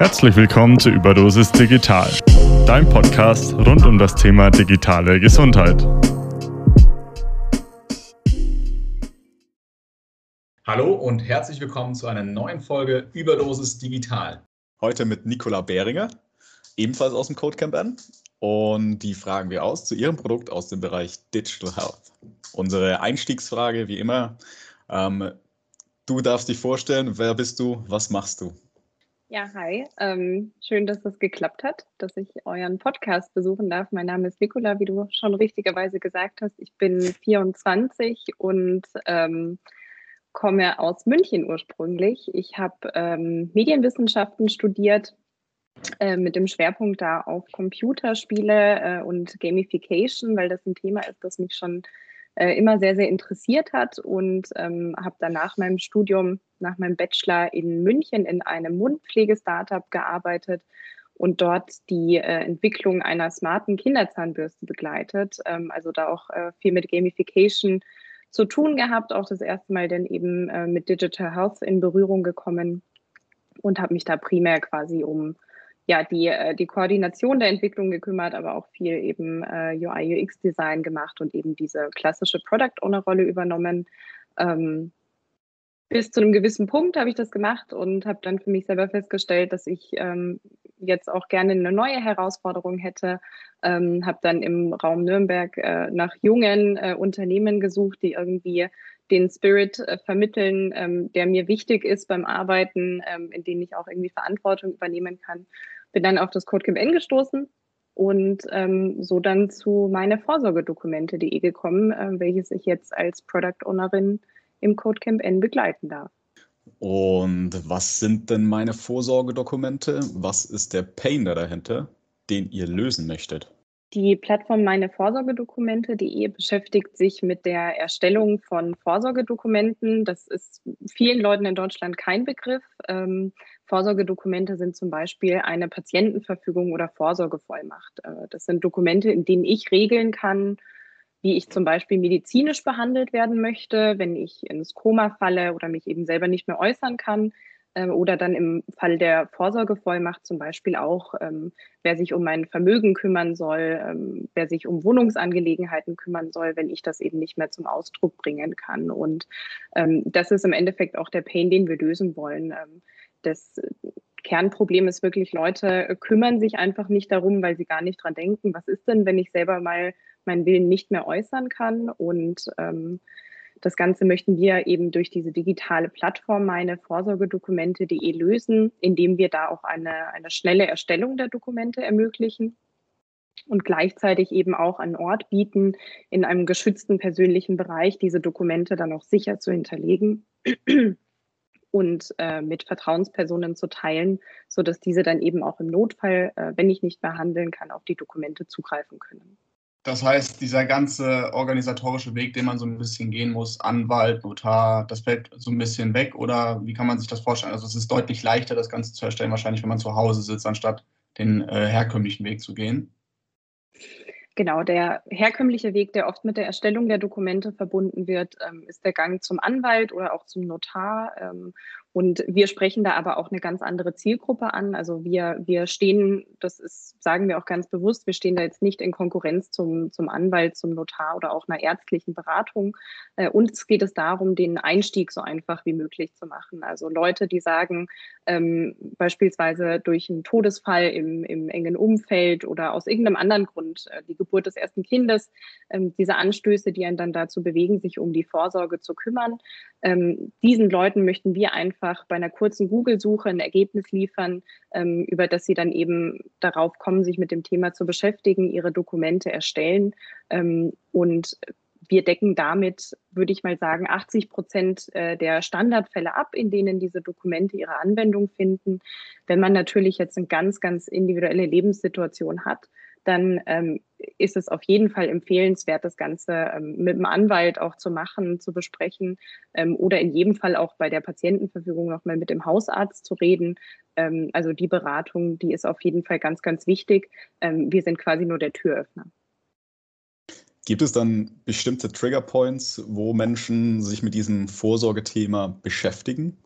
Herzlich willkommen zu Überdosis Digital, dein Podcast rund um das Thema digitale Gesundheit. Hallo und herzlich willkommen zu einer neuen Folge Überdosis Digital. Heute mit Nicola Behringer, ebenfalls aus dem Codecamp an. Und die fragen wir aus zu ihrem Produkt aus dem Bereich Digital Health. Unsere Einstiegsfrage, wie immer, ähm, du darfst dich vorstellen, wer bist du, was machst du? Ja, hi. Ähm, schön, dass das geklappt hat, dass ich euren Podcast besuchen darf. Mein Name ist Nicola, wie du schon richtigerweise gesagt hast. Ich bin 24 und ähm, komme aus München ursprünglich. Ich habe ähm, Medienwissenschaften studiert äh, mit dem Schwerpunkt da auf Computerspiele äh, und Gamification, weil das ein Thema ist, das mich schon äh, immer sehr, sehr interessiert hat und ähm, habe dann nach meinem Studium, nach meinem Bachelor in München in einem Mundpflege-Startup gearbeitet und dort die äh, Entwicklung einer smarten Kinderzahnbürste begleitet. Ähm, also da auch äh, viel mit Gamification zu tun gehabt, auch das erste Mal dann eben äh, mit Digital Health in Berührung gekommen und habe mich da primär quasi um ja, die, äh, die Koordination der Entwicklung gekümmert, aber auch viel eben äh, UI, UX-Design gemacht und eben diese klassische Product Owner-Rolle übernommen. Ähm, bis zu einem gewissen Punkt habe ich das gemacht und habe dann für mich selber festgestellt, dass ich ähm, jetzt auch gerne eine neue Herausforderung hätte. Ähm, habe dann im Raum Nürnberg äh, nach jungen äh, Unternehmen gesucht, die irgendwie den Spirit äh, vermitteln, ähm, der mir wichtig ist beim Arbeiten, ähm, in denen ich auch irgendwie Verantwortung übernehmen kann bin dann auf das Codecamp N gestoßen und ähm, so dann zu meine Vorsorgedokumente.de gekommen, äh, welches ich jetzt als Product Ownerin im Codecamp N begleiten darf. Und was sind denn meine Vorsorgedokumente? Was ist der Pain da dahinter, den ihr lösen möchtet? Die Plattform meine Vorsorgedokumente.de beschäftigt sich mit der Erstellung von Vorsorgedokumenten. Das ist vielen Leuten in Deutschland kein Begriff. Ähm, Vorsorgedokumente sind zum Beispiel eine Patientenverfügung oder Vorsorgevollmacht. Äh, das sind Dokumente, in denen ich regeln kann, wie ich zum Beispiel medizinisch behandelt werden möchte, wenn ich ins Koma falle oder mich eben selber nicht mehr äußern kann ähm, oder dann im Fall der Vorsorgevollmacht zum Beispiel auch, ähm, wer sich um mein Vermögen kümmern soll, ähm, wer sich um Wohnungsangelegenheiten kümmern soll, wenn ich das eben nicht mehr zum Ausdruck bringen kann. Und ähm, das ist im Endeffekt auch der Pain, den wir lösen wollen. Ähm, das Kernproblem ist wirklich, Leute kümmern sich einfach nicht darum, weil sie gar nicht dran denken, was ist denn, wenn ich selber mal meinen Willen nicht mehr äußern kann? Und ähm, das Ganze möchten wir eben durch diese digitale Plattform meine Vorsorgedokumente.de lösen, indem wir da auch eine, eine schnelle Erstellung der Dokumente ermöglichen und gleichzeitig eben auch einen Ort bieten, in einem geschützten persönlichen Bereich diese Dokumente dann auch sicher zu hinterlegen und äh, mit Vertrauenspersonen zu teilen, sodass diese dann eben auch im Notfall, äh, wenn ich nicht mehr handeln kann, auf die Dokumente zugreifen können. Das heißt, dieser ganze organisatorische Weg, den man so ein bisschen gehen muss, Anwalt, Notar, das fällt so ein bisschen weg oder wie kann man sich das vorstellen? Also es ist deutlich leichter, das Ganze zu erstellen, wahrscheinlich, wenn man zu Hause sitzt, anstatt den äh, herkömmlichen Weg zu gehen. Genau, der herkömmliche Weg, der oft mit der Erstellung der Dokumente verbunden wird, ähm, ist der Gang zum Anwalt oder auch zum Notar. Und wir sprechen da aber auch eine ganz andere Zielgruppe an. Also wir, wir stehen, das ist, sagen wir auch ganz bewusst, wir stehen da jetzt nicht in Konkurrenz zum, zum Anwalt, zum Notar oder auch einer ärztlichen Beratung. Äh, uns geht es darum, den Einstieg so einfach wie möglich zu machen. Also Leute, die sagen, ähm, beispielsweise durch einen Todesfall im, im engen Umfeld oder aus irgendeinem anderen Grund, äh, die Geburt des ersten Kindes, ähm, diese Anstöße, die einen dann dazu bewegen, sich um die Vorsorge zu kümmern. Ähm, diesen Leuten möchten wir einfach einfach bei einer kurzen Google-Suche ein Ergebnis liefern, ähm, über das sie dann eben darauf kommen, sich mit dem Thema zu beschäftigen, ihre Dokumente erstellen. Ähm, und wir decken damit, würde ich mal sagen, 80 Prozent äh, der Standardfälle ab, in denen diese Dokumente ihre Anwendung finden. Wenn man natürlich jetzt eine ganz, ganz individuelle Lebenssituation hat, dann ähm, ist es auf jeden Fall empfehlenswert, das Ganze ähm, mit dem Anwalt auch zu machen, zu besprechen ähm, oder in jedem Fall auch bei der Patientenverfügung nochmal mit dem Hausarzt zu reden. Ähm, also die Beratung, die ist auf jeden Fall ganz, ganz wichtig. Ähm, wir sind quasi nur der Türöffner. Gibt es dann bestimmte Trigger Points, wo Menschen sich mit diesem Vorsorgethema beschäftigen?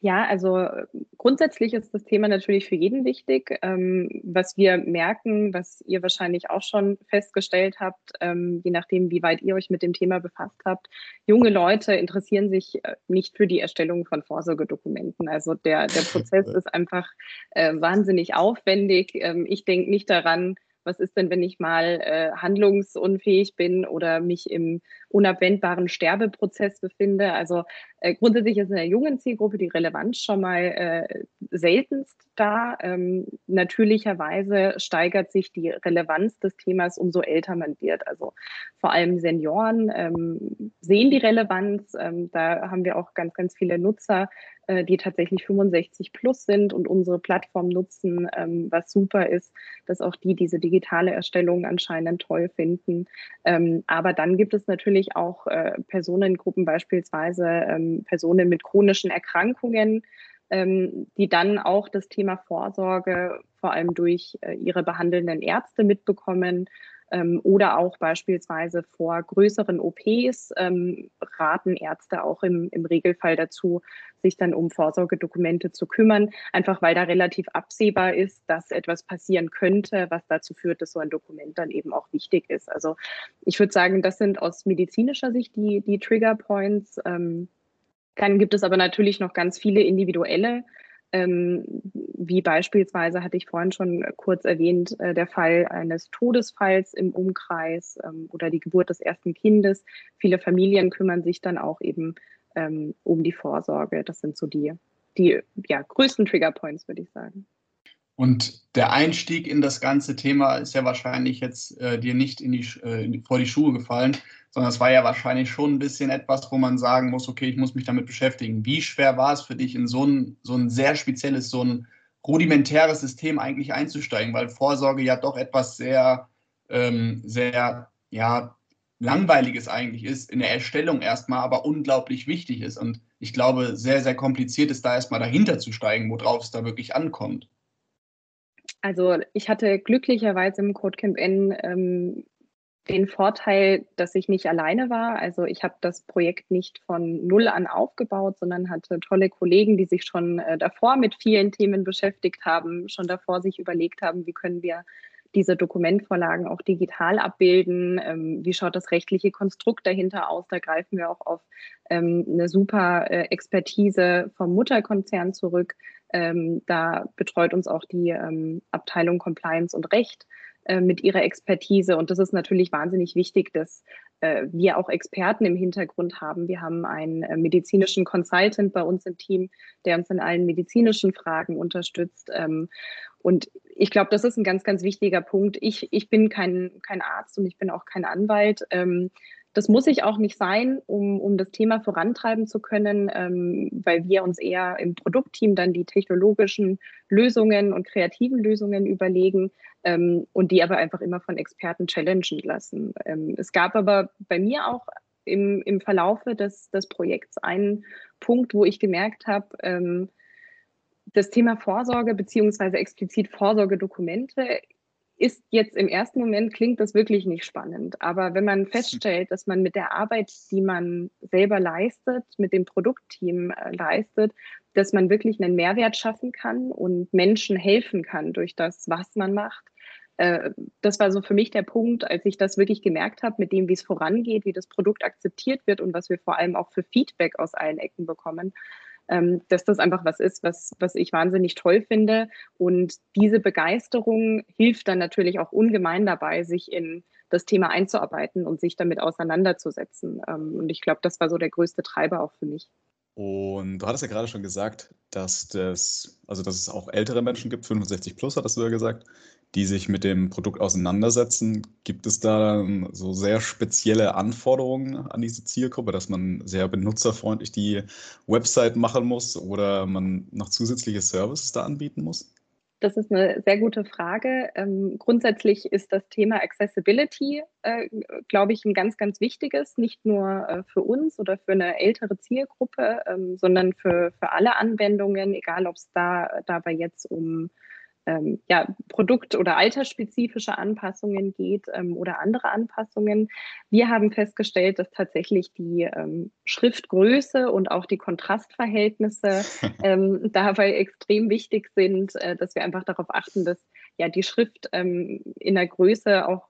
Ja, also grundsätzlich ist das Thema natürlich für jeden wichtig. Ähm, was wir merken, was ihr wahrscheinlich auch schon festgestellt habt, ähm, je nachdem, wie weit ihr euch mit dem Thema befasst habt, junge Leute interessieren sich äh, nicht für die Erstellung von Vorsorgedokumenten. Also der, der Prozess ist einfach äh, wahnsinnig aufwendig. Ähm, ich denke nicht daran, was ist denn, wenn ich mal äh, handlungsunfähig bin oder mich im unabwendbaren Sterbeprozess befinde. Also äh, grundsätzlich ist in der jungen Zielgruppe die Relevanz schon mal äh, seltenst da. Ähm, natürlicherweise steigert sich die Relevanz des Themas, umso älter man wird. Also vor allem Senioren ähm, sehen die Relevanz. Ähm, da haben wir auch ganz, ganz viele Nutzer, äh, die tatsächlich 65 plus sind und unsere Plattform nutzen, ähm, was super ist, dass auch die diese digitale Erstellung anscheinend toll finden. Ähm, aber dann gibt es natürlich auch äh, Personengruppen, beispielsweise ähm, Personen mit chronischen Erkrankungen, ähm, die dann auch das Thema Vorsorge vor allem durch äh, ihre behandelnden Ärzte mitbekommen ähm, oder auch beispielsweise vor größeren OPs ähm, raten Ärzte auch im, im Regelfall dazu, sich dann um Vorsorgedokumente zu kümmern, einfach weil da relativ absehbar ist, dass etwas passieren könnte, was dazu führt, dass so ein Dokument dann eben auch wichtig ist. Also ich würde sagen, das sind aus medizinischer Sicht die, die Trigger Points. Ähm, dann gibt es aber natürlich noch ganz viele individuelle wie beispielsweise hatte ich vorhin schon kurz erwähnt, äh, der Fall eines Todesfalls im Umkreis ähm, oder die Geburt des ersten Kindes. Viele Familien kümmern sich dann auch eben ähm, um die Vorsorge. Das sind so die, die ja, größten Triggerpoints, würde ich sagen. Und der Einstieg in das ganze Thema ist ja wahrscheinlich jetzt äh, dir nicht in die, äh, vor die Schuhe gefallen, sondern es war ja wahrscheinlich schon ein bisschen etwas, wo man sagen muss, okay, ich muss mich damit beschäftigen. Wie schwer war es für dich, in so ein, so ein sehr spezielles, so ein rudimentäres System eigentlich einzusteigen, weil Vorsorge ja doch etwas sehr, ähm, sehr, ja, langweiliges eigentlich ist, in der Erstellung erstmal, aber unglaublich wichtig ist. Und ich glaube, sehr, sehr kompliziert ist, da erstmal dahinter zu steigen, worauf es da wirklich ankommt. Also ich hatte glücklicherweise im Codecamp N ähm, den Vorteil, dass ich nicht alleine war. Also ich habe das Projekt nicht von null an aufgebaut, sondern hatte tolle Kollegen, die sich schon äh, davor mit vielen Themen beschäftigt haben, schon davor sich überlegt haben, wie können wir diese Dokumentvorlagen auch digital abbilden, ähm, wie schaut das rechtliche Konstrukt dahinter aus. Da greifen wir auch auf ähm, eine super äh, Expertise vom Mutterkonzern zurück. Ähm, da betreut uns auch die ähm, Abteilung Compliance und Recht äh, mit ihrer Expertise. Und das ist natürlich wahnsinnig wichtig, dass äh, wir auch Experten im Hintergrund haben. Wir haben einen äh, medizinischen Consultant bei uns im Team, der uns in allen medizinischen Fragen unterstützt. Ähm, und ich glaube, das ist ein ganz, ganz wichtiger Punkt. Ich, ich bin kein, kein Arzt und ich bin auch kein Anwalt. Ähm, das muss ich auch nicht sein, um, um das Thema vorantreiben zu können, ähm, weil wir uns eher im Produktteam dann die technologischen Lösungen und kreativen Lösungen überlegen ähm, und die aber einfach immer von Experten challengen lassen. Ähm, es gab aber bei mir auch im, im Verlaufe des, des Projekts einen Punkt, wo ich gemerkt habe, ähm, das Thema Vorsorge beziehungsweise explizit Vorsorgedokumente ist jetzt im ersten Moment klingt das wirklich nicht spannend. Aber wenn man feststellt, dass man mit der Arbeit, die man selber leistet, mit dem Produktteam äh, leistet, dass man wirklich einen Mehrwert schaffen kann und Menschen helfen kann durch das, was man macht. Äh, das war so für mich der Punkt, als ich das wirklich gemerkt habe, mit dem, wie es vorangeht, wie das Produkt akzeptiert wird und was wir vor allem auch für Feedback aus allen Ecken bekommen ähm, dass das einfach was ist, was, was ich wahnsinnig toll finde. Und diese Begeisterung hilft dann natürlich auch ungemein dabei, sich in das Thema einzuarbeiten und sich damit auseinanderzusetzen. Ähm, und ich glaube, das war so der größte Treiber auch für mich. Und du hattest ja gerade schon gesagt, dass, das, also dass es auch ältere Menschen gibt, 65 plus hattest du ja gesagt, die sich mit dem Produkt auseinandersetzen. Gibt es da so sehr spezielle Anforderungen an diese Zielgruppe, dass man sehr benutzerfreundlich die Website machen muss oder man noch zusätzliche Services da anbieten muss? Das ist eine sehr gute Frage. Ähm, grundsätzlich ist das Thema Accessibility, äh, glaube ich, ein ganz, ganz wichtiges, nicht nur äh, für uns oder für eine ältere Zielgruppe, ähm, sondern für, für alle Anwendungen, egal ob es da dabei jetzt um ähm, ja, Produkt- oder altersspezifische Anpassungen geht ähm, oder andere Anpassungen. Wir haben festgestellt, dass tatsächlich die ähm, Schriftgröße und auch die Kontrastverhältnisse ähm, dabei extrem wichtig sind, äh, dass wir einfach darauf achten, dass ja die Schrift ähm, in der Größe auch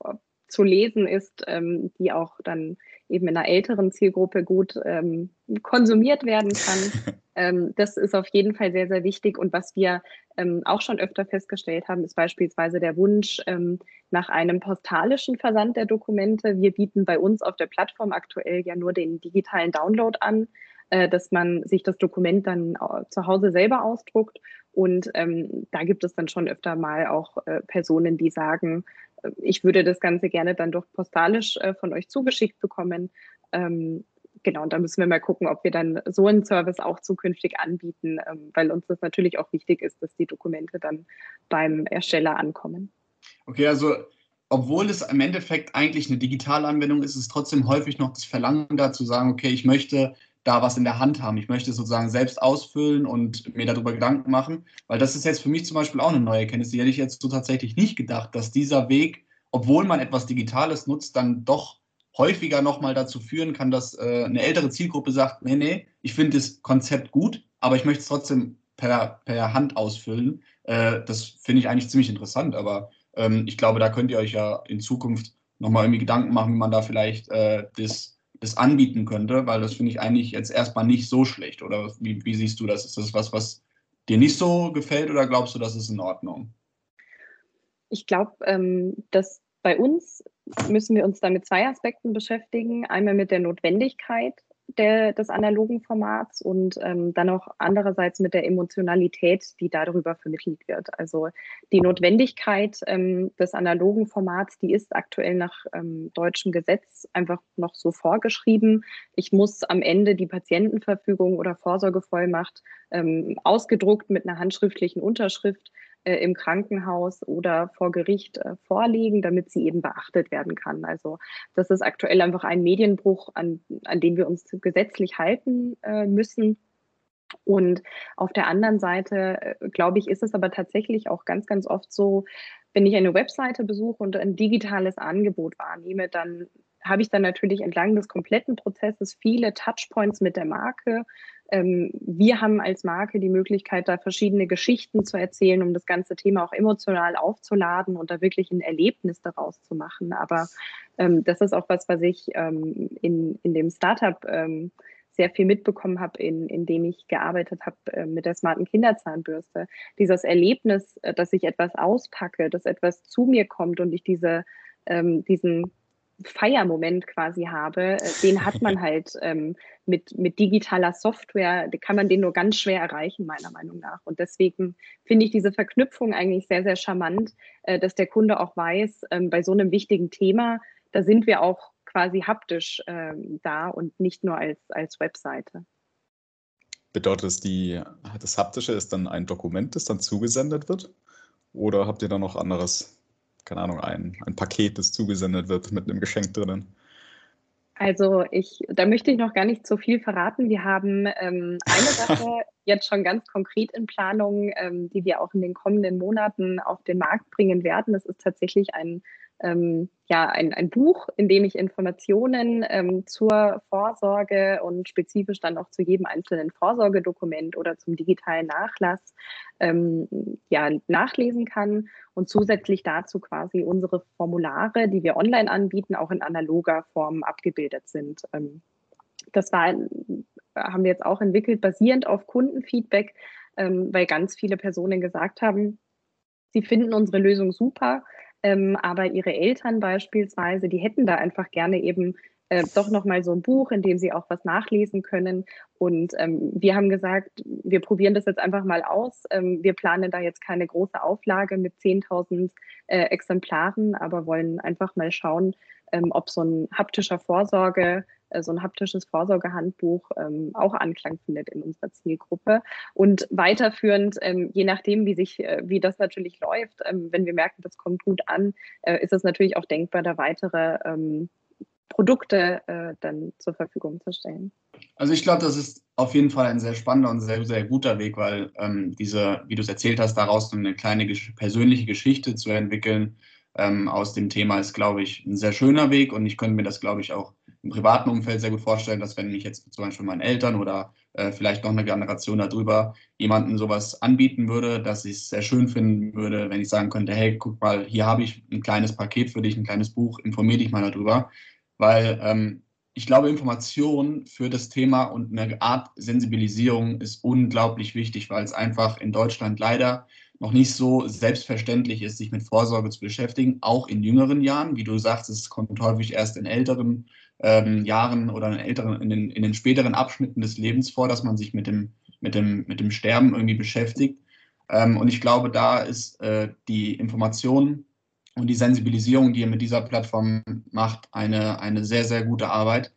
zu lesen ist, ähm, die auch dann eben in einer älteren Zielgruppe gut ähm, konsumiert werden kann. ähm, das ist auf jeden Fall sehr, sehr wichtig. Und was wir ähm, auch schon öfter festgestellt haben, ist beispielsweise der Wunsch ähm, nach einem postalischen Versand der Dokumente. Wir bieten bei uns auf der Plattform aktuell ja nur den digitalen Download an, äh, dass man sich das Dokument dann äh, zu Hause selber ausdruckt. Und ähm, da gibt es dann schon öfter mal auch äh, Personen, die sagen, ich würde das Ganze gerne dann doch postalisch äh, von euch zugeschickt bekommen. Ähm, genau, und da müssen wir mal gucken, ob wir dann so einen Service auch zukünftig anbieten, ähm, weil uns das natürlich auch wichtig ist, dass die Dokumente dann beim Ersteller ankommen. Okay, also obwohl es im Endeffekt eigentlich eine digitale Anwendung ist, ist es trotzdem häufig noch das Verlangen da zu sagen, okay, ich möchte da was in der Hand haben. Ich möchte sozusagen selbst ausfüllen und mir darüber Gedanken machen, weil das ist jetzt für mich zum Beispiel auch eine neue Erkenntnis. Die hätte ich jetzt so tatsächlich nicht gedacht, dass dieser Weg, obwohl man etwas Digitales nutzt, dann doch häufiger nochmal dazu führen kann, dass äh, eine ältere Zielgruppe sagt, nee, nee, ich finde das Konzept gut, aber ich möchte es trotzdem per, per Hand ausfüllen. Äh, das finde ich eigentlich ziemlich interessant, aber ähm, ich glaube, da könnt ihr euch ja in Zukunft nochmal irgendwie Gedanken machen, wie man da vielleicht äh, das das anbieten könnte, weil das finde ich eigentlich jetzt erstmal nicht so schlecht. Oder wie, wie siehst du das? Ist das was, was dir nicht so gefällt oder glaubst du, das ist in Ordnung? Ich glaube, ähm, dass bei uns müssen wir uns da mit zwei Aspekten beschäftigen. Einmal mit der Notwendigkeit der, des analogen Formats und ähm, dann auch andererseits mit der Emotionalität, die darüber vermittelt wird. Also die Notwendigkeit ähm, des analogen Formats, die ist aktuell nach ähm, deutschem Gesetz einfach noch so vorgeschrieben. Ich muss am Ende die Patientenverfügung oder Vorsorgevollmacht ähm, ausgedruckt mit einer handschriftlichen Unterschrift äh, im Krankenhaus oder vor Gericht äh, vorlegen, damit sie eben beachtet werden kann. Also das ist aktuell einfach ein Medienbruch, an, an den wir uns gesetzlich halten äh, müssen. Und auf der anderen Seite, äh, glaube ich, ist es aber tatsächlich auch ganz, ganz oft so, wenn ich eine Webseite besuche und ein digitales Angebot wahrnehme, dann habe ich dann natürlich entlang des kompletten Prozesses viele Touchpoints mit der Marke, ähm, wir haben als Marke die Möglichkeit, da verschiedene Geschichten zu erzählen, um das ganze Thema auch emotional aufzuladen und da wirklich ein Erlebnis daraus zu machen. Aber ähm, das ist auch was, was ich ähm, in, in dem Startup ähm, sehr viel mitbekommen habe, in, in dem ich gearbeitet habe äh, mit der smarten Kinderzahnbürste. Dieses Erlebnis, äh, dass ich etwas auspacke, dass etwas zu mir kommt und ich diese, ähm, diesen Feiermoment quasi habe, äh, den hat man halt ähm, mit, mit digitaler Software, kann man den nur ganz schwer erreichen, meiner Meinung nach. Und deswegen finde ich diese Verknüpfung eigentlich sehr, sehr charmant, äh, dass der Kunde auch weiß, ähm, bei so einem wichtigen Thema, da sind wir auch quasi haptisch ähm, da und nicht nur als, als Webseite. Bedeutet das, die, das Haptische ist dann ein Dokument, das dann zugesendet wird? Oder habt ihr da noch anderes keine Ahnung, ein, ein Paket, das zugesendet wird mit einem Geschenk drinnen? Also ich, da möchte ich noch gar nicht so viel verraten. Wir haben ähm, eine Sache jetzt schon ganz konkret in Planung, ähm, die wir auch in den kommenden Monaten auf den Markt bringen werden. Das ist tatsächlich ein ähm, ja, ein, ein Buch, in dem ich Informationen ähm, zur Vorsorge und spezifisch dann auch zu jedem einzelnen Vorsorgedokument oder zum digitalen Nachlass ähm, ja, nachlesen kann und zusätzlich dazu quasi unsere Formulare, die wir online anbieten, auch in analoger Form abgebildet sind. Ähm, das war, haben wir jetzt auch entwickelt, basierend auf Kundenfeedback, ähm, weil ganz viele Personen gesagt haben, sie finden unsere Lösung super, ähm, aber ihre Eltern beispielsweise, die hätten da einfach gerne eben äh, doch nochmal so ein Buch, in dem sie auch was nachlesen können. Und ähm, wir haben gesagt, wir probieren das jetzt einfach mal aus. Ähm, wir planen da jetzt keine große Auflage mit 10.000 äh, Exemplaren, aber wollen einfach mal schauen, ähm, ob so ein haptischer Vorsorge so ein haptisches Vorsorgehandbuch ähm, auch Anklang findet in unserer Zielgruppe. Und weiterführend, ähm, je nachdem, wie sich, äh, wie das natürlich läuft, ähm, wenn wir merken, das kommt gut an, äh, ist es natürlich auch denkbar, da weitere ähm, Produkte äh, dann zur Verfügung zu stellen. Also ich glaube, das ist auf jeden Fall ein sehr spannender und sehr, sehr guter Weg, weil ähm, diese, wie du es erzählt hast, daraus eine kleine persönliche Geschichte zu entwickeln ähm, aus dem Thema ist, glaube ich, ein sehr schöner Weg und ich könnte mir das, glaube ich, auch im privaten Umfeld sehr gut vorstellen, dass wenn mich jetzt zum Beispiel meine Eltern oder äh, vielleicht noch eine Generation darüber jemanden sowas anbieten würde, dass ich es sehr schön finden würde, wenn ich sagen könnte, hey, guck mal, hier habe ich ein kleines Paket für dich, ein kleines Buch, informier dich mal darüber, weil ähm, ich glaube, Information für das Thema und eine Art Sensibilisierung ist unglaublich wichtig, weil es einfach in Deutschland leider noch nicht so selbstverständlich ist, sich mit Vorsorge zu beschäftigen, auch in jüngeren Jahren. Wie du sagst, es kommt häufig erst in älteren ähm, Jahren oder in, älteren, in, den, in den späteren Abschnitten des Lebens vor, dass man sich mit dem, mit dem, mit dem Sterben irgendwie beschäftigt. Ähm, und ich glaube, da ist äh, die Information und die Sensibilisierung, die ihr mit dieser Plattform macht, eine, eine sehr, sehr gute Arbeit.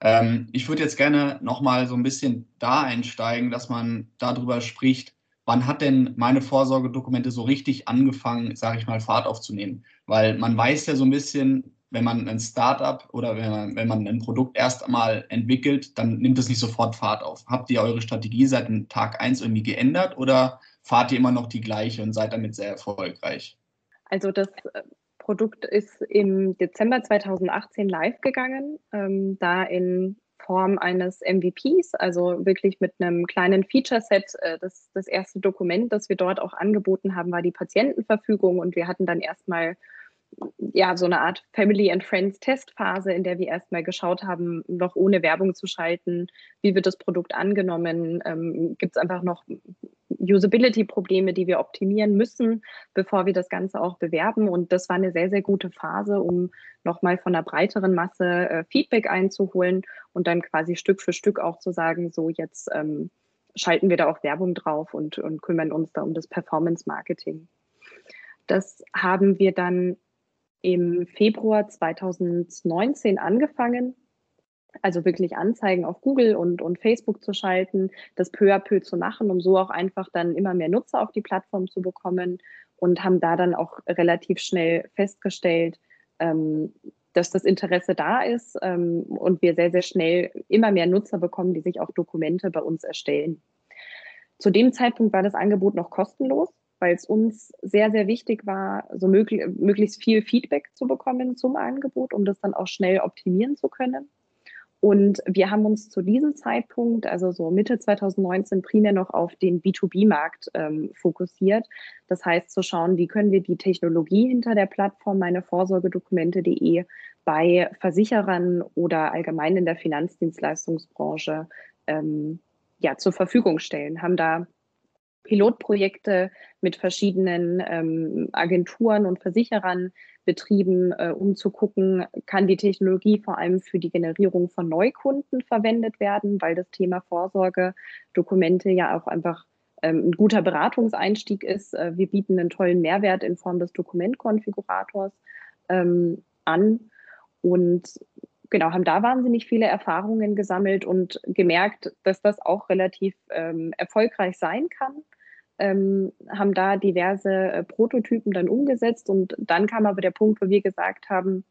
Ähm, ich würde jetzt gerne nochmal so ein bisschen da einsteigen, dass man darüber spricht, wann hat denn meine Vorsorgedokumente so richtig angefangen, sage ich mal, Fahrt aufzunehmen? Weil man weiß ja so ein bisschen, wenn man ein Startup oder wenn man, wenn man ein Produkt erst einmal entwickelt, dann nimmt es nicht sofort Fahrt auf. Habt ihr eure Strategie seit Tag 1 irgendwie geändert oder fahrt ihr immer noch die gleiche und seid damit sehr erfolgreich? Also das äh, Produkt ist im Dezember 2018 live gegangen, ähm, da in Form eines MVPs, also wirklich mit einem kleinen Feature-Set. Äh, das, das erste Dokument, das wir dort auch angeboten haben, war die Patientenverfügung und wir hatten dann erstmal ja, so eine Art Family and Friends Testphase, in der wir erstmal geschaut haben, noch ohne Werbung zu schalten, wie wird das Produkt angenommen, ähm, gibt es einfach noch Usability-Probleme, die wir optimieren müssen, bevor wir das Ganze auch bewerben. Und das war eine sehr, sehr gute Phase, um nochmal von einer breiteren Masse äh, Feedback einzuholen und dann quasi Stück für Stück auch zu sagen, so jetzt ähm, schalten wir da auch Werbung drauf und, und kümmern uns da um das Performance-Marketing. Das haben wir dann im Februar 2019 angefangen, also wirklich Anzeigen auf Google und, und Facebook zu schalten, das peu à peu zu machen, um so auch einfach dann immer mehr Nutzer auf die Plattform zu bekommen und haben da dann auch relativ schnell festgestellt, ähm, dass das Interesse da ist ähm, und wir sehr, sehr schnell immer mehr Nutzer bekommen, die sich auch Dokumente bei uns erstellen. Zu dem Zeitpunkt war das Angebot noch kostenlos weil es uns sehr, sehr wichtig war, so möglich, möglichst viel Feedback zu bekommen zum Angebot, um das dann auch schnell optimieren zu können. Und wir haben uns zu diesem Zeitpunkt, also so Mitte 2019, primär noch auf den B2B-Markt ähm, fokussiert. Das heißt, zu schauen, wie können wir die Technologie hinter der Plattform meine Vorsorgedokumente.de bei Versicherern oder allgemein in der Finanzdienstleistungsbranche ähm, ja, zur Verfügung stellen. Haben da Pilotprojekte mit verschiedenen ähm, Agenturen und Versicherern betrieben, äh, um zu gucken, kann die Technologie vor allem für die Generierung von Neukunden verwendet werden, weil das Thema Vorsorgedokumente ja auch einfach ähm, ein guter Beratungseinstieg ist. Äh, wir bieten einen tollen Mehrwert in Form des Dokumentkonfigurators ähm, an und genau, haben da wahnsinnig viele Erfahrungen gesammelt und gemerkt, dass das auch relativ ähm, erfolgreich sein kann ähm, haben da diverse äh, Prototypen dann umgesetzt und dann kam aber der Punkt, wo wir gesagt haben,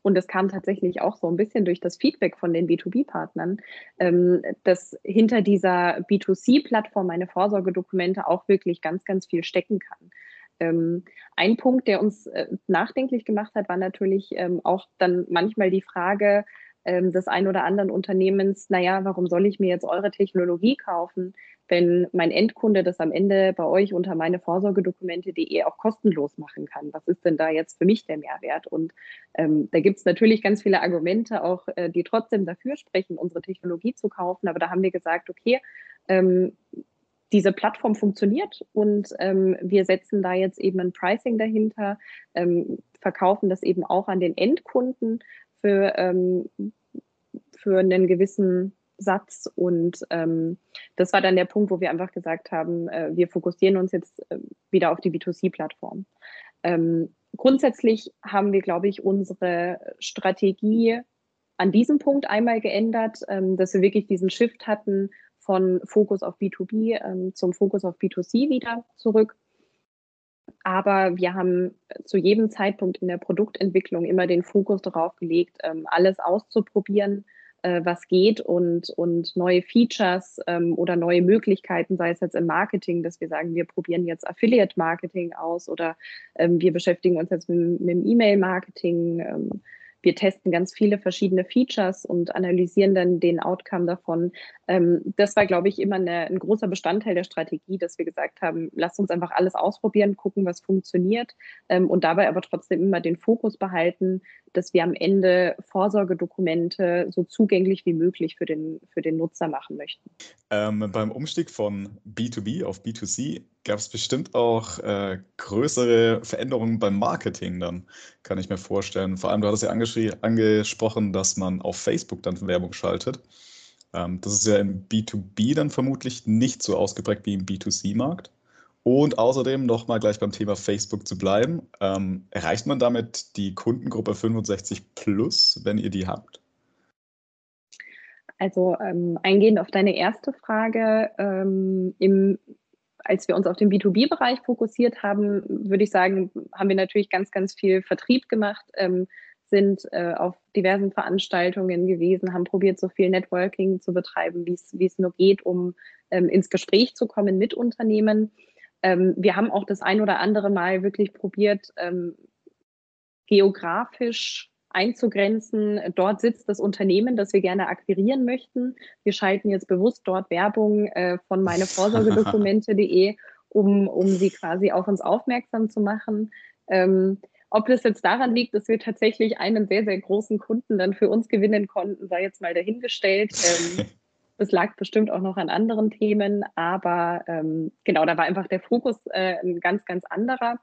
und es kam tatsächlich auch so ein bisschen durch das Feedback von den B2B-Partnern, ähm, dass hinter dieser B2C-Plattform meine Vorsorgedokumente auch wirklich ganz, ganz viel stecken kann. Ähm, ein Punkt, der uns äh, nachdenklich gemacht hat, war natürlich ähm, auch dann manchmal die Frage, ähm, des ein oder anderen Unternehmens, naja, warum soll ich mir jetzt eure Technologie kaufen, wenn mein Endkunde das am Ende bei euch unter meine Vorsorgedokumente.de auch kostenlos machen kann? Was ist denn da jetzt für mich der Mehrwert? Und ähm, da gibt es natürlich ganz viele Argumente auch, äh, die trotzdem dafür sprechen, unsere Technologie zu kaufen. Aber da haben wir gesagt, okay, ähm, diese Plattform funktioniert und ähm, wir setzen da jetzt eben ein Pricing dahinter, ähm, verkaufen das eben auch an den Endkunden für, ähm, für einen gewissen Satz. Und ähm, das war dann der Punkt, wo wir einfach gesagt haben, äh, wir fokussieren uns jetzt äh, wieder auf die B2C-Plattform. Ähm, grundsätzlich haben wir, glaube ich, unsere Strategie an diesem Punkt einmal geändert, ähm, dass wir wirklich diesen Shift hatten von Fokus auf B2B ähm, zum Fokus auf B2C wieder zurück. Aber wir haben zu jedem Zeitpunkt in der Produktentwicklung immer den Fokus darauf gelegt, ähm, alles auszuprobieren, äh, was geht und, und neue Features ähm, oder neue Möglichkeiten, sei es jetzt im Marketing, dass wir sagen, wir probieren jetzt Affiliate-Marketing aus oder ähm, wir beschäftigen uns jetzt mit, mit dem E-Mail-Marketing. Wir testen ganz viele verschiedene Features und analysieren dann den Outcome davon. Ähm, das war, glaube ich, immer eine, ein großer Bestandteil der Strategie, dass wir gesagt haben, lasst uns einfach alles ausprobieren, gucken, was funktioniert ähm, und dabei aber trotzdem immer den Fokus behalten, dass wir am Ende Vorsorgedokumente so zugänglich wie möglich für den, für den Nutzer machen möchten. Ähm, beim Umstieg von B2B auf B2C gab es bestimmt auch äh, größere Veränderungen beim Marketing dann, kann ich mir vorstellen. Vor allem, du hattest ja angesprochen, dass man auf Facebook dann Werbung schaltet. Ähm, das ist ja im B2B dann vermutlich nicht so ausgeprägt wie im B2C-Markt. Und außerdem nochmal gleich beim Thema Facebook zu bleiben. Ähm, erreicht man damit die Kundengruppe 65 plus, wenn ihr die habt? Also ähm, eingehend auf deine erste Frage, ähm, im, als wir uns auf den B2B-Bereich fokussiert haben, würde ich sagen, haben wir natürlich ganz, ganz viel Vertrieb gemacht, ähm, sind äh, auf diversen Veranstaltungen gewesen, haben probiert, so viel Networking zu betreiben, wie es nur geht, um ähm, ins Gespräch zu kommen mit Unternehmen. Ähm, wir haben auch das ein oder andere Mal wirklich probiert, ähm, geografisch einzugrenzen. Dort sitzt das Unternehmen, das wir gerne akquirieren möchten. Wir schalten jetzt bewusst dort Werbung äh, von meinevorsorgedokumente.de, um, um sie quasi auf uns aufmerksam zu machen. Ähm, ob das jetzt daran liegt, dass wir tatsächlich einen sehr, sehr großen Kunden dann für uns gewinnen konnten, sei jetzt mal dahingestellt. Ähm, Das lag bestimmt auch noch an anderen Themen, aber ähm, genau, da war einfach der Fokus äh, ein ganz, ganz anderer.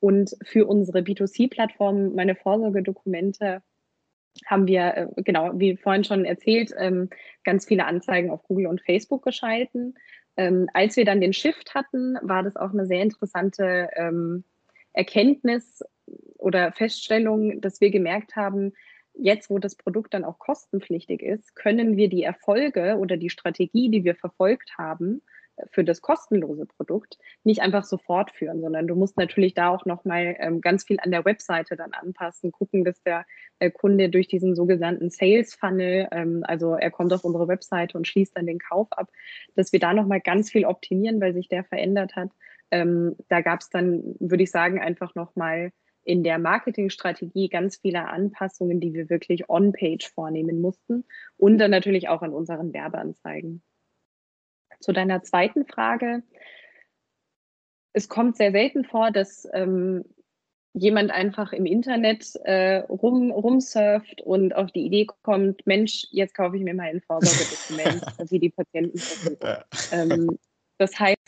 Und für unsere B2C-Plattform, meine Vorsorgedokumente, haben wir, äh, genau, wie vorhin schon erzählt, ähm, ganz viele Anzeigen auf Google und Facebook geschalten. Ähm, als wir dann den Shift hatten, war das auch eine sehr interessante ähm, Erkenntnis oder Feststellung, dass wir gemerkt haben, jetzt, wo das Produkt dann auch kostenpflichtig ist, können wir die Erfolge oder die Strategie, die wir verfolgt haben, äh, für das kostenlose Produkt nicht einfach so fortführen, sondern du musst natürlich da auch nochmal ähm, ganz viel an der Webseite dann anpassen, gucken, dass der äh, Kunde durch diesen sogenannten Sales Funnel, ähm, also er kommt auf unsere Webseite und schließt dann den Kauf ab, dass wir da nochmal ganz viel optimieren, weil sich der verändert hat. Ähm, da gab es dann, würde ich sagen, einfach nochmal in der Marketingstrategie ganz viele Anpassungen, die wir wirklich on-page vornehmen mussten und dann natürlich auch an unseren Werbeanzeigen. Zu deiner zweiten Frage. Es kommt sehr selten vor, dass ähm, jemand einfach im Internet äh, rum, rumsurft und auf die Idee kommt, Mensch, jetzt kaufe ich mir mal ein Vorsorgedokument, wie die Patienten. Ähm, das heißt,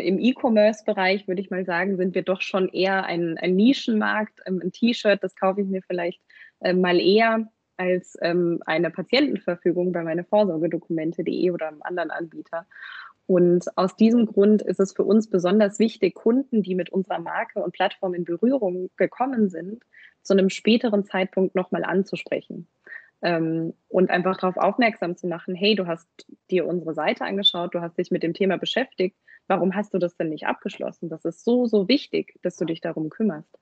im E-Commerce-Bereich würde ich mal sagen, sind wir doch schon eher ein, ein Nischenmarkt. Ähm, ein T-Shirt, das kaufe ich mir vielleicht äh, mal eher als ähm, eine Patientenverfügung bei meine Vorsorgedokumente.de oder einem anderen Anbieter. Und aus diesem Grund ist es für uns besonders wichtig, Kunden, die mit unserer Marke und Plattform in Berührung gekommen sind, zu einem späteren Zeitpunkt nochmal anzusprechen ähm, und einfach darauf aufmerksam zu machen, hey, du hast dir unsere Seite angeschaut, du hast dich mit dem Thema beschäftigt, warum hast du das denn nicht abgeschlossen? Das ist so, so wichtig, dass du dich darum kümmerst.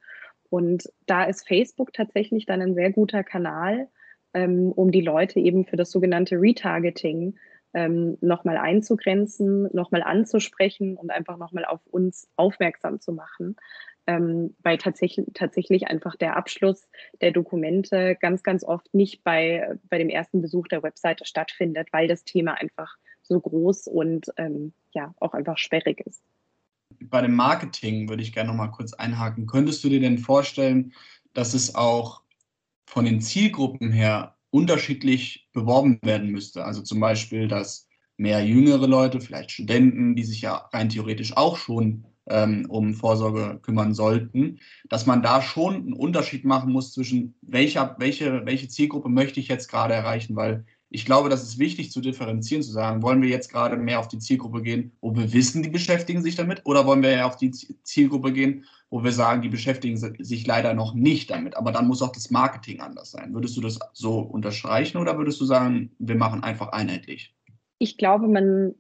Und da ist Facebook tatsächlich dann ein sehr guter Kanal, ähm, um die Leute eben für das sogenannte Retargeting ähm, nochmal einzugrenzen, nochmal anzusprechen und einfach nochmal auf uns aufmerksam zu machen ähm, weil tatsächlich, tatsächlich einfach der Abschluss der Dokumente ganz, ganz oft nicht bei, bei dem ersten Besuch der Webseite stattfindet, weil das Thema einfach so groß und ähm, ja auch einfach sperrig ist. Bei dem Marketing würde ich gerne noch mal kurz einhaken. Könntest du dir denn vorstellen, dass es auch von den Zielgruppen her unterschiedlich beworben werden müsste? Also zum Beispiel, dass mehr jüngere Leute, vielleicht Studenten, die sich ja rein theoretisch auch schon ähm, um Vorsorge kümmern sollten, dass man da schon einen Unterschied machen muss zwischen welcher, welche, welche Zielgruppe möchte ich jetzt gerade erreichen, weil ich glaube, das ist wichtig zu differenzieren, zu sagen, wollen wir jetzt gerade mehr auf die Zielgruppe gehen, wo wir wissen, die beschäftigen sich damit, oder wollen wir eher auf die Zielgruppe gehen, wo wir sagen, die beschäftigen sich leider noch nicht damit, aber dann muss auch das Marketing anders sein. Würdest du das so unterstreichen oder würdest du sagen, wir machen einfach einheitlich? Ich glaube, man,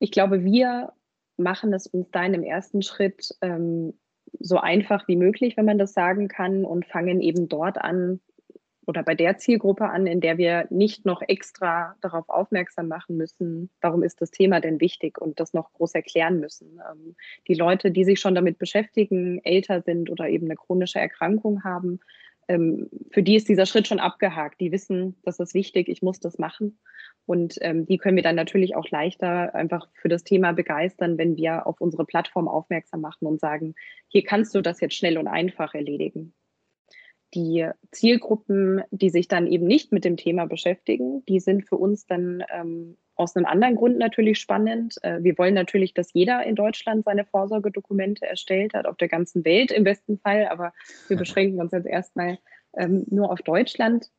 ich glaube, wir machen es uns dann im ersten Schritt ähm, so einfach wie möglich, wenn man das sagen kann, und fangen eben dort an oder bei der Zielgruppe an, in der wir nicht noch extra darauf aufmerksam machen müssen, warum ist das Thema denn wichtig und das noch groß erklären müssen. Ähm, die Leute, die sich schon damit beschäftigen, älter sind oder eben eine chronische Erkrankung haben, ähm, für die ist dieser Schritt schon abgehakt. Die wissen, das ist wichtig, ich muss das machen. Und ähm, die können wir dann natürlich auch leichter einfach für das Thema begeistern, wenn wir auf unsere Plattform aufmerksam machen und sagen, hier kannst du das jetzt schnell und einfach erledigen. Die Zielgruppen, die sich dann eben nicht mit dem Thema beschäftigen, die sind für uns dann ähm, aus einem anderen Grund natürlich spannend. Äh, wir wollen natürlich, dass jeder in Deutschland seine Vorsorgedokumente erstellt hat, auf der ganzen Welt im besten Fall, aber wir beschränken uns jetzt erstmal ähm, nur auf Deutschland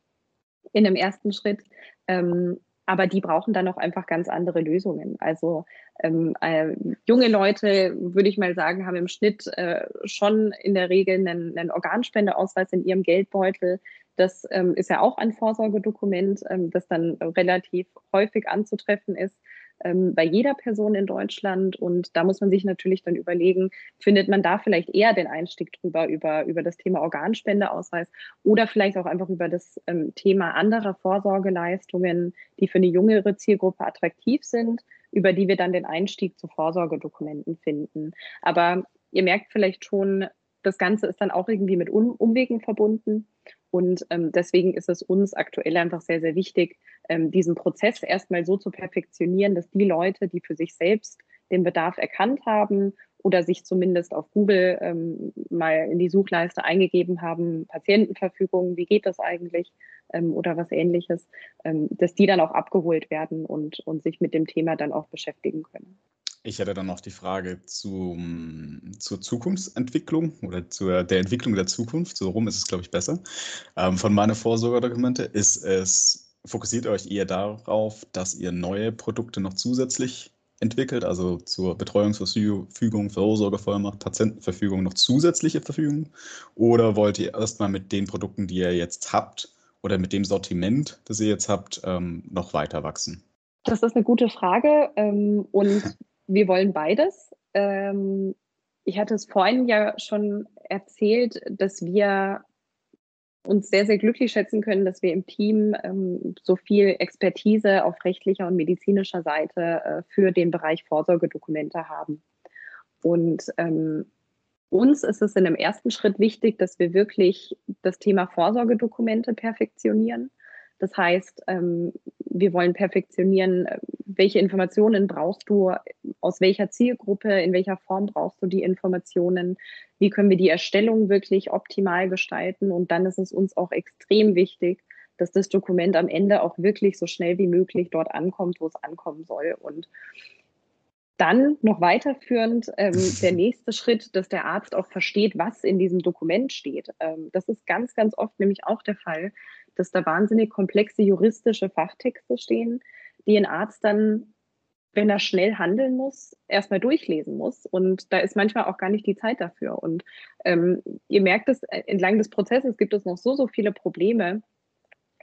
in dem ersten Schritt. Ähm, aber die brauchen dann auch einfach ganz andere Lösungen. Also ähm, äh, junge Leute, würde ich mal sagen, haben im Schnitt äh, schon in der Regel einen, einen Organspendeausweis in ihrem Geldbeutel. Das ähm, ist ja auch ein Vorsorgedokument, ähm, das dann relativ häufig anzutreffen ist ähm, bei jeder Person in Deutschland. Und da muss man sich natürlich dann überlegen, findet man da vielleicht eher den Einstieg drüber, über, über das Thema Organspendeausweis oder vielleicht auch einfach über das ähm, Thema anderer Vorsorgeleistungen, die für eine jüngere Zielgruppe attraktiv sind, über die wir dann den Einstieg zu Vorsorgedokumenten finden. Aber ihr merkt vielleicht schon, das Ganze ist dann auch irgendwie mit um Umwegen verbunden. Und ähm, deswegen ist es uns aktuell einfach sehr, sehr wichtig, ähm, diesen Prozess erstmal so zu perfektionieren, dass die Leute, die für sich selbst den Bedarf erkannt haben oder sich zumindest auf Google ähm, mal in die Suchleiste eingegeben haben, Patientenverfügung, wie geht das eigentlich ähm, oder was ähnliches, ähm, dass die dann auch abgeholt werden und, und sich mit dem Thema dann auch beschäftigen können. Ich hätte dann noch die Frage zum, zur Zukunftsentwicklung oder zur der Entwicklung der Zukunft. So rum ist es, glaube ich, besser. Ähm, von meiner Vorsorgedokumente ist es, fokussiert euch eher darauf, dass ihr neue Produkte noch zusätzlich entwickelt, also zur Betreuungsverfügung, Vorsorgevollmacht, Patientenverfügung noch zusätzliche Verfügungen? Oder wollt ihr erstmal mit den Produkten, die ihr jetzt habt oder mit dem Sortiment, das ihr jetzt habt, ähm, noch weiter wachsen? Das ist eine gute Frage ähm, und wir wollen beides. Ähm, ich hatte es vorhin ja schon erzählt, dass wir uns sehr, sehr glücklich schätzen können, dass wir im Team ähm, so viel Expertise auf rechtlicher und medizinischer Seite äh, für den Bereich Vorsorgedokumente haben. Und ähm, uns ist es in einem ersten Schritt wichtig, dass wir wirklich das Thema Vorsorgedokumente perfektionieren. Das heißt, ähm, wir wollen perfektionieren, äh, welche Informationen brauchst du, aus welcher Zielgruppe, in welcher Form brauchst du die Informationen, wie können wir die Erstellung wirklich optimal gestalten. Und dann ist es uns auch extrem wichtig, dass das Dokument am Ende auch wirklich so schnell wie möglich dort ankommt, wo es ankommen soll. Und dann noch weiterführend ähm, der nächste Schritt, dass der Arzt auch versteht, was in diesem Dokument steht. Ähm, das ist ganz, ganz oft nämlich auch der Fall, dass da wahnsinnig komplexe juristische Fachtexte stehen, die ein Arzt dann, wenn er schnell handeln muss, erstmal durchlesen muss. Und da ist manchmal auch gar nicht die Zeit dafür. Und ähm, ihr merkt es, äh, entlang des Prozesses gibt es noch so, so viele Probleme,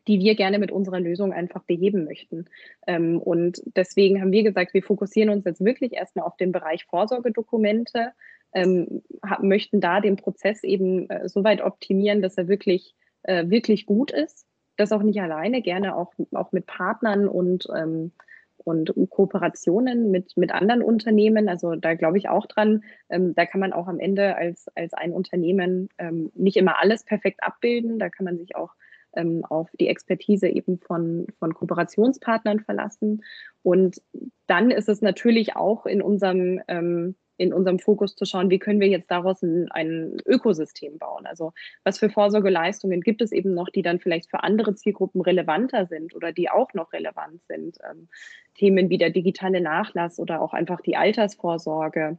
die wir gerne mit unserer Lösung einfach beheben möchten. Ähm, und deswegen haben wir gesagt, wir fokussieren uns jetzt wirklich erstmal auf den Bereich Vorsorgedokumente, ähm, möchten da den Prozess eben äh, so weit optimieren, dass er wirklich äh, wirklich gut ist. Das auch nicht alleine, gerne auch, auch mit Partnern und, ähm, und Kooperationen mit, mit anderen Unternehmen. Also da glaube ich auch dran. Ähm, da kann man auch am Ende als, als ein Unternehmen ähm, nicht immer alles perfekt abbilden. Da kann man sich auch ähm, auf die Expertise eben von, von Kooperationspartnern verlassen. Und dann ist es natürlich auch in unserem ähm, in unserem Fokus zu schauen, wie können wir jetzt daraus ein, ein, Ökosystem bauen. Also was für Vorsorgeleistungen gibt es eben noch, die dann vielleicht für andere Zielgruppen relevanter sind oder die auch noch relevant sind. Ähm, Themen wie der digitale Nachlass oder auch einfach die Altersvorsorge.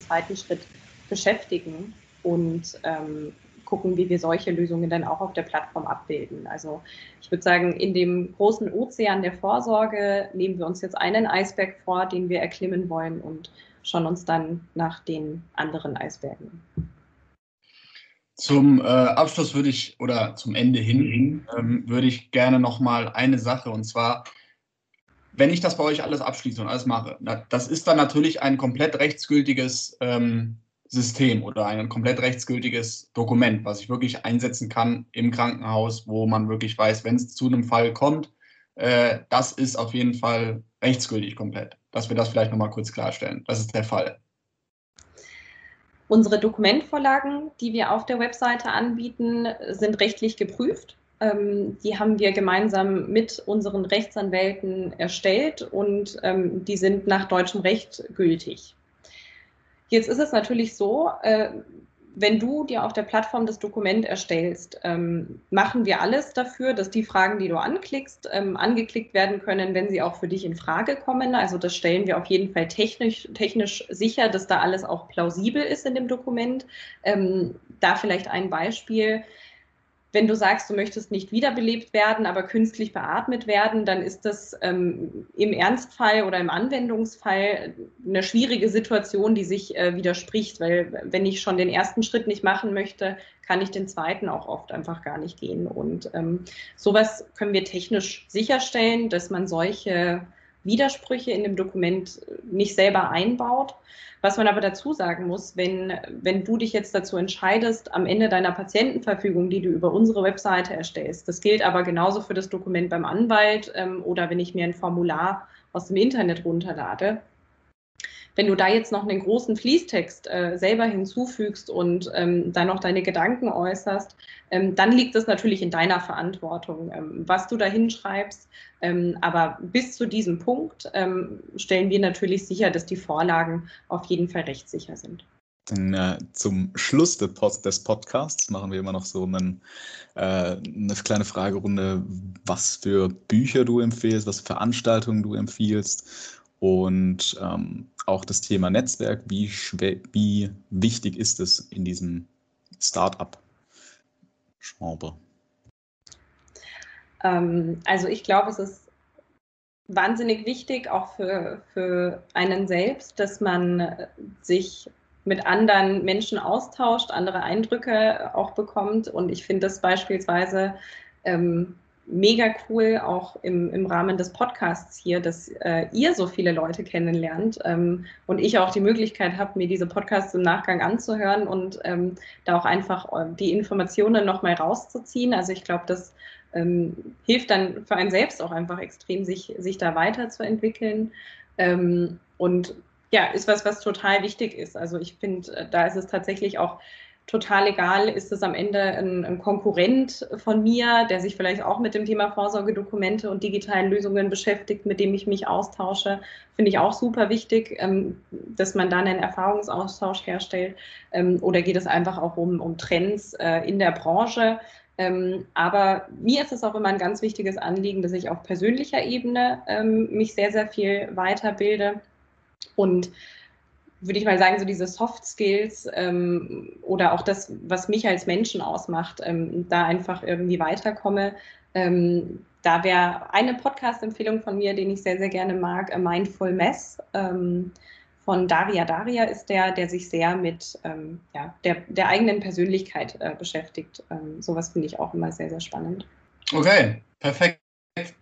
Im zweiten Schritt beschäftigen und ähm, gucken, wie wir solche Lösungen dann auch auf der Plattform abbilden. Also ich würde sagen, in dem großen Ozean der Vorsorge nehmen wir uns jetzt einen Eisberg vor, den wir erklimmen wollen und schauen uns dann nach den anderen Eisbergen. Zum äh, Abschluss würde ich, oder zum Ende hin, ähm, würde ich gerne nochmal eine Sache, und zwar, wenn ich das bei euch alles abschließe und alles mache, na, das ist dann natürlich ein komplett rechtsgültiges ähm, System oder ein komplett rechtsgültiges Dokument, was ich wirklich einsetzen kann im Krankenhaus, wo man wirklich weiß, wenn es zu einem Fall kommt, äh, das ist auf jeden Fall rechtsgültig komplett. Dass wir das vielleicht nochmal kurz klarstellen. Das ist der Fall. Unsere Dokumentvorlagen, die wir auf der Webseite anbieten, sind rechtlich geprüft. Ähm, die haben wir gemeinsam mit unseren Rechtsanwälten erstellt und ähm, die sind nach deutschem Recht gültig. Jetzt ist es natürlich so, äh, wenn du dir auf der Plattform das Dokument erstellst, ähm, machen wir alles dafür, dass die Fragen, die du anklickst, ähm, angeklickt werden können, wenn sie auch für dich in Frage kommen. Also das stellen wir auf jeden Fall technisch, technisch sicher, dass da alles auch plausibel ist in dem Dokument. Ähm, da vielleicht ein Beispiel. Wenn du sagst, du möchtest nicht wiederbelebt werden, aber künstlich beatmet werden, dann ist das ähm, im Ernstfall oder im Anwendungsfall eine schwierige Situation, die sich äh, widerspricht, weil wenn ich schon den ersten Schritt nicht machen möchte, kann ich den zweiten auch oft einfach gar nicht gehen. Und ähm, sowas können wir technisch sicherstellen, dass man solche Widersprüche in dem Dokument nicht selber einbaut. Was man aber dazu sagen muss, wenn, wenn du dich jetzt dazu entscheidest, am Ende deiner Patientenverfügung, die du über unsere Webseite erstellst, das gilt aber genauso für das Dokument beim Anwalt ähm, oder wenn ich mir ein Formular aus dem Internet runterlade, wenn du da jetzt noch einen großen Fließtext äh, selber hinzufügst und ähm, dann noch deine Gedanken äußerst, ähm, dann liegt es natürlich in deiner Verantwortung, ähm, was du da hinschreibst. Ähm, aber bis zu diesem Punkt ähm, stellen wir natürlich sicher, dass die Vorlagen auf jeden Fall rechtssicher sind. Dann, äh, zum Schluss des, Pod des, Podcasts machen wir immer noch so einen, äh, eine kleine Fragerunde, was für Bücher du empfehlst, was für Veranstaltungen du empfiehlst und ähm, auch das Thema Netzwerk, wie, wie wichtig ist es in diesem Startup-Genre? Ähm, also ich glaube, es ist wahnsinnig wichtig, auch für, für einen selbst, dass man sich mit anderen Menschen austauscht, andere Eindrücke auch bekommt. Und ich finde das beispielsweise ähm, mega cool, auch im, im Rahmen des Podcasts hier, dass äh, ihr so viele Leute kennenlernt ähm, und ich auch die Möglichkeit habe, mir diese Podcasts im Nachgang anzuhören und ähm, da auch einfach äh, die Informationen nochmal rauszuziehen. Also ich glaube, das ähm, hilft dann für einen selbst auch einfach extrem, sich, sich da weiterzuentwickeln. Ähm, und ja, ist was, was total wichtig ist. Also ich finde, äh, da ist es tatsächlich auch total egal, ist es am Ende ein, ein, Konkurrent von mir, der sich vielleicht auch mit dem Thema Vorsorgedokumente und digitalen Lösungen beschäftigt, mit dem ich mich austausche, finde ich auch super wichtig, ähm, dass man dann einen Erfahrungsaustausch herstellt. Ähm, oder geht es einfach auch um, um Trends äh, in der Branche? Ähm, aber mir ist es auch immer ein ganz wichtiges Anliegen, dass ich auf persönlicher Ebene ähm, mich sehr, sehr viel weiterbilde und würde ich mal sagen, so diese Soft Skills ähm, oder auch das, was mich als Menschen ausmacht, ähm, da einfach irgendwie weiterkomme. Ähm, da wäre eine Podcast-Empfehlung von mir, den ich sehr, sehr gerne mag, A Mindful Mess. Ähm, von Daria Daria ist der, der sich sehr mit ähm, ja, der, der eigenen Persönlichkeit äh, beschäftigt. Ähm, sowas finde ich auch immer sehr, sehr spannend. Okay, perfekt.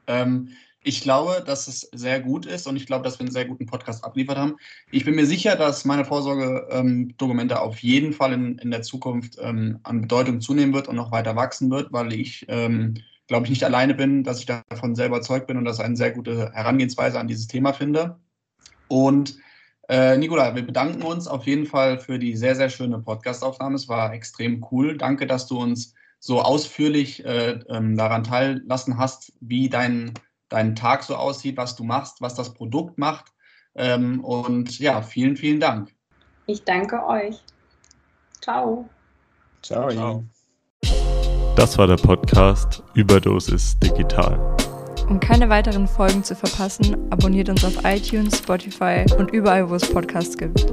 Ähm, ich glaube, dass es sehr gut ist und ich glaube, dass wir einen sehr guten Podcast abliefert haben. Ich bin mir sicher, dass meine Vorsorgedokumente ähm, auf jeden Fall in, in der Zukunft ähm, an Bedeutung zunehmen wird und noch weiter wachsen wird, weil ich, ähm, glaube ich, nicht alleine bin, dass ich davon sehr überzeugt bin und dass ich eine sehr gute Herangehensweise an dieses Thema finde. Und äh, Nicola, wir bedanken uns auf jeden Fall für die sehr, sehr schöne Podcastaufnahme. Es war extrem cool. Danke, dass du uns so ausführlich äh, ähm, daran teillassen hast, wie dein dein Tag so aussieht, was du machst, was das Produkt macht. Ähm, und ja, vielen, vielen Dank. Ich danke euch. Ciao. Ciao. Ciao. Das war der Podcast Überdosis Digital. Um keine weiteren Folgen zu verpassen, abonniert uns auf iTunes, Spotify und überall, wo es Podcasts gibt.